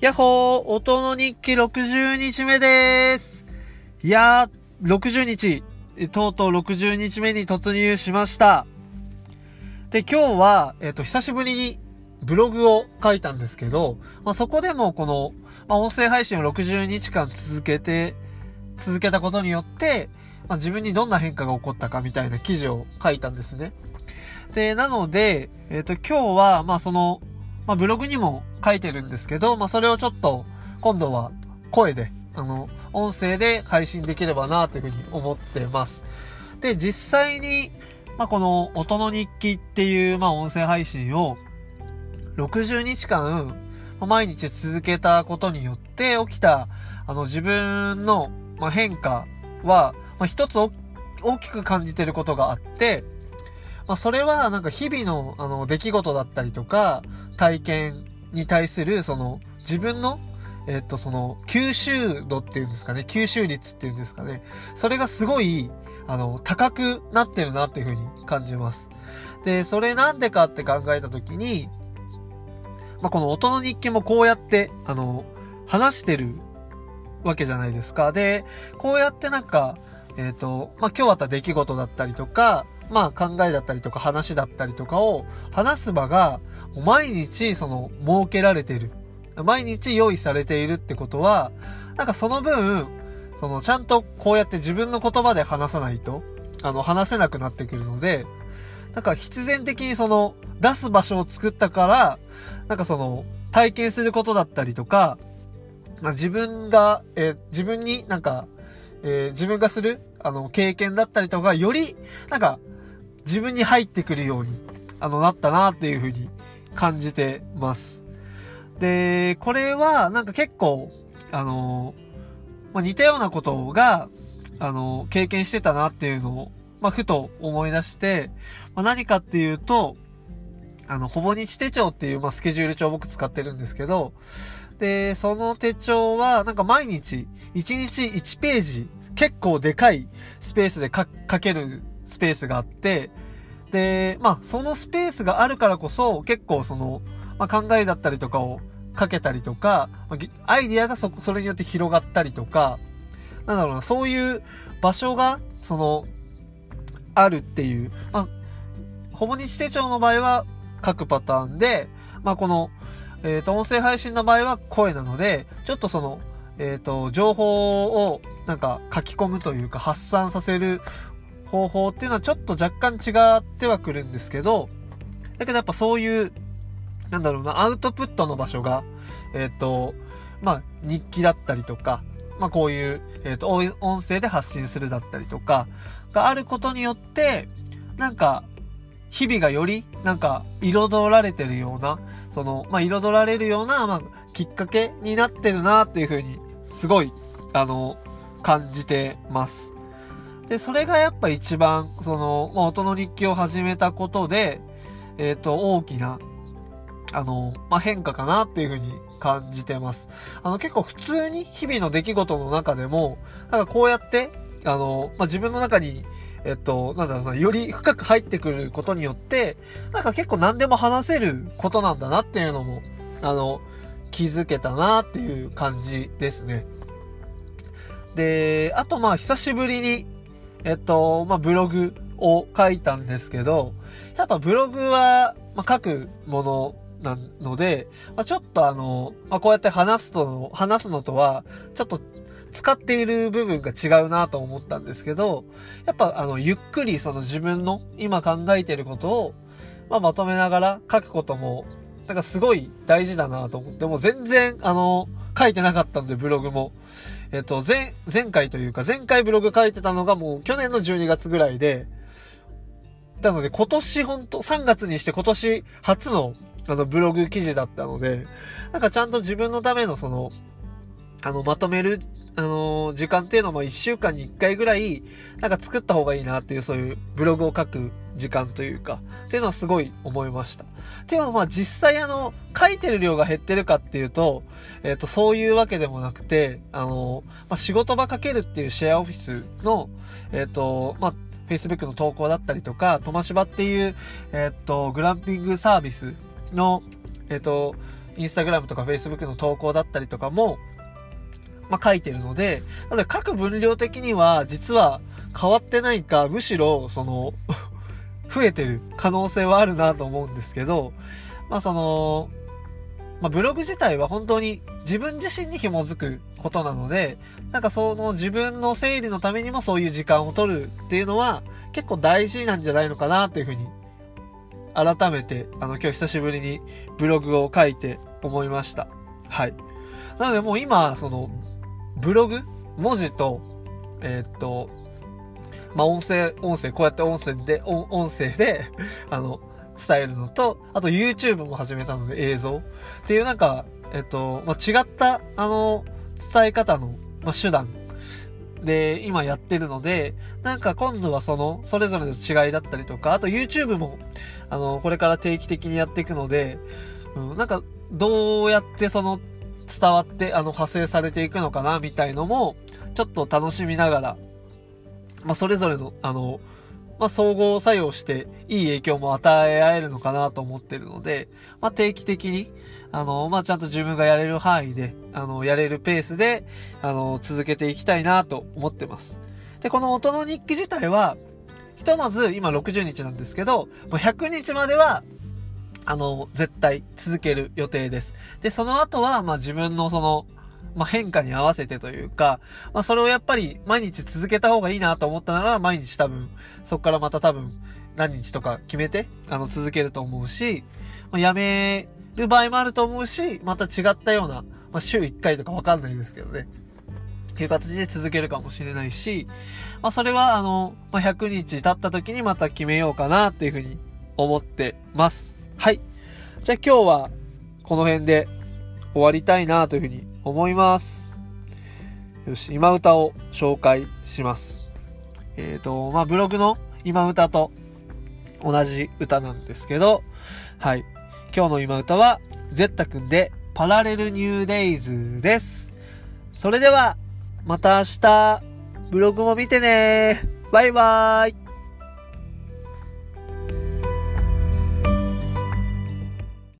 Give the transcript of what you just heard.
やっほー音の日記60日目でーすいやー、60日、とうとう60日目に突入しました。で、今日は、えっ、ー、と、久しぶりにブログを書いたんですけど、まあ、そこでもこの、まあ、音声配信を60日間続けて、続けたことによって、まあ、自分にどんな変化が起こったかみたいな記事を書いたんですね。で、なので、えっ、ー、と、今日は、まあ、その、まあ、ブログにも書いてるんですけど、まあ、それをちょっと、今度は声で、あの、音声で配信できればな、というふうに思ってます。で、実際に、まあ、この、音の日記っていう、まあ、音声配信を、60日間、毎日続けたことによって起きた、あの、自分の、まあ、変化は、まあ、一つ大きく感じてることがあって、まあ、それはなんか日々のあの出来事だったりとか、体験に対するその自分のえっと、その、吸収度っていうんですかね、吸収率っていうんですかね。それがすごい、あの、高くなってるなっていうふうに感じます。で、それなんでかって考えたときに、まあ、この音の日記もこうやって、あの、話してるわけじゃないですか。で、こうやってなんか、えっ、と、まあ、今日あった出来事だったりとか、まあ考えだったりとか話だったりとかを話す場が毎日その設けられてる。毎日用意されているってことは、なんかその分、そのちゃんとこうやって自分の言葉で話さないと、あの話せなくなってくるので、なんか必然的にその出す場所を作ったから、なんかその体験することだったりとか、まあ、自分が、えー、自分になんか、えー、自分がする、あの、経験だったりとか、より、なんか、自分に入ってくるように、あの、なったなっていうふうに感じてます。で、これは、なんか結構、あの、まあ、似たようなことが、あの、経験してたなっていうのを、まあ、ふと思い出して、まあ、何かっていうと、あの、ほぼ日手帳っていう、まあ、スケジュール帳僕使ってるんですけど、で、その手帳は、なんか毎日、1日1ページ、結構でかいスペースで書けるスペースがあって、で、まあ、そのスペースがあるからこそ、結構その、まあ、考えだったりとかをかけたりとか、アイディアがそ、それによって広がったりとか、なんだろうな、そういう場所が、その、あるっていう、まあ、ほぼ日手帳の場合は書くパターンで、まあ、この、えっ、ー、と、音声配信の場合は声なので、ちょっとその、えっ、ー、と、情報をなんか書き込むというか発散させる方法っていうのはちょっと若干違ってはくるんですけど、だけどやっぱそういう、なんだろうな、アウトプットの場所が、えっ、ー、と、まあ、日記だったりとか、まあこういう、えっ、ー、と、音声で発信するだったりとか、があることによって、なんか、日々がより、なんか、彩られてるような、その、まあ、彩られるような、まあ、きっかけになってるなっていうふうに、すごい、あの、感じてます。で、それがやっぱ一番、その、まあ、音の日記を始めたことで、えっ、ー、と、大きな、あの、まあ、変化かなっていうふうに感じてます。あの、結構普通に日々の出来事の中でも、なんかこうやって、あの、まあ、自分の中に、えっと、なんだろうな、より深く入ってくることによって、なんか結構何でも話せることなんだなっていうのも、あの、気づけたなっていう感じですね。で、あとまあ久しぶりに、えっと、まあ、ブログを書いたんですけど、やっぱブログは、まあ、書くものなので、まあ、ちょっとあの、まあ、こうやって話すとの、話すのとは、ちょっと使っている部分が違うなと思ったんですけど、やっぱあの、ゆっくりその自分の今考えていることを、まあ、まとめながら書くことも、なんかすごい大事だなと思って、もう全然、あの、書いてなかったんで、ブログも。えっと、前、前回というか、前回ブログ書いてたのがもう去年の12月ぐらいで、なので今年ほんと、3月にして今年初のあのブログ記事だったので、なんかちゃんと自分のためのその、あの、まとめる、あの、時間っていうのも1週間に1回ぐらい、なんか作った方がいいなっていう、そういうブログを書く時間というか、っていうのはすごい思いました。でもまあ実際あの、書いてる量が減ってるかっていうと、えっ、ー、と、そういうわけでもなくて、あの、まあ、仕事場かけるっていうシェアオフィスの、えっ、ー、と、まあ、Facebook の投稿だったりとか、トマシバっていう、えっ、ー、と、グランピングサービスの、えっ、と、インスタグラムとかフェイスブックの投稿だったりとかも、まあ、書いてるので、なので各分量的には実は変わってないか、むしろ、その増えてる可能性はあるなと思うんですけど、まあその、まあブログ自体は本当に自分自身に紐づくことなので、なんかその自分の整理のためにもそういう時間を取るっていうのは結構大事なんじゃないのかなっていうふうに改めてあの今日久しぶりにブログを書いて思いました。はい。なのでもう今、そのブログ文字と、えー、っと、まあ、音声、音声、こうやって音声で、音声で、あの、伝えるのと、あと YouTube も始めたので映像っていうなんか、えっと、まあ、違った、あの、伝え方の、まあ、手段で今やってるので、なんか今度はその、それぞれの違いだったりとか、あと YouTube も、あの、これから定期的にやっていくので、うん、なんか、どうやってその、伝わって、あの、派生されていくのかな、みたいのも、ちょっと楽しみながら、まあ、それぞれの、あの、まあ、総合作用して、いい影響も与え合えるのかなと思ってるので、まあ、定期的に、あの、まあ、ちゃんと自分がやれる範囲で、あの、やれるペースで、あの、続けていきたいなと思ってます。で、この音の日記自体は、ひとまず今60日なんですけど、もう100日までは、あの、絶対続ける予定です。で、その後は、まあ、自分のその、まあ、変化に合わせてというか、まあ、それをやっぱり毎日続けた方がいいなと思ったなら、毎日多分、そこからまた多分、何日とか決めて、あの、続けると思うし、まあ、やめる場合もあると思うし、また違ったような、まあ、週1回とかわかんないですけどね。っていう形で続けるかもしれないし、まあ、それは、あの、まあ、100日経った時にまた決めようかなっていうふうに思ってます。はい。じゃあ今日は、この辺で終わりたいなというふうに思います。よし、今歌を紹介します。えっ、ー、と、まあ、ブログの今歌と同じ歌なんですけど、はい。今日の今歌は、ゼッタくんでパラレルニューデイズです。それでは、また明日、ブログも見てねバイバーイ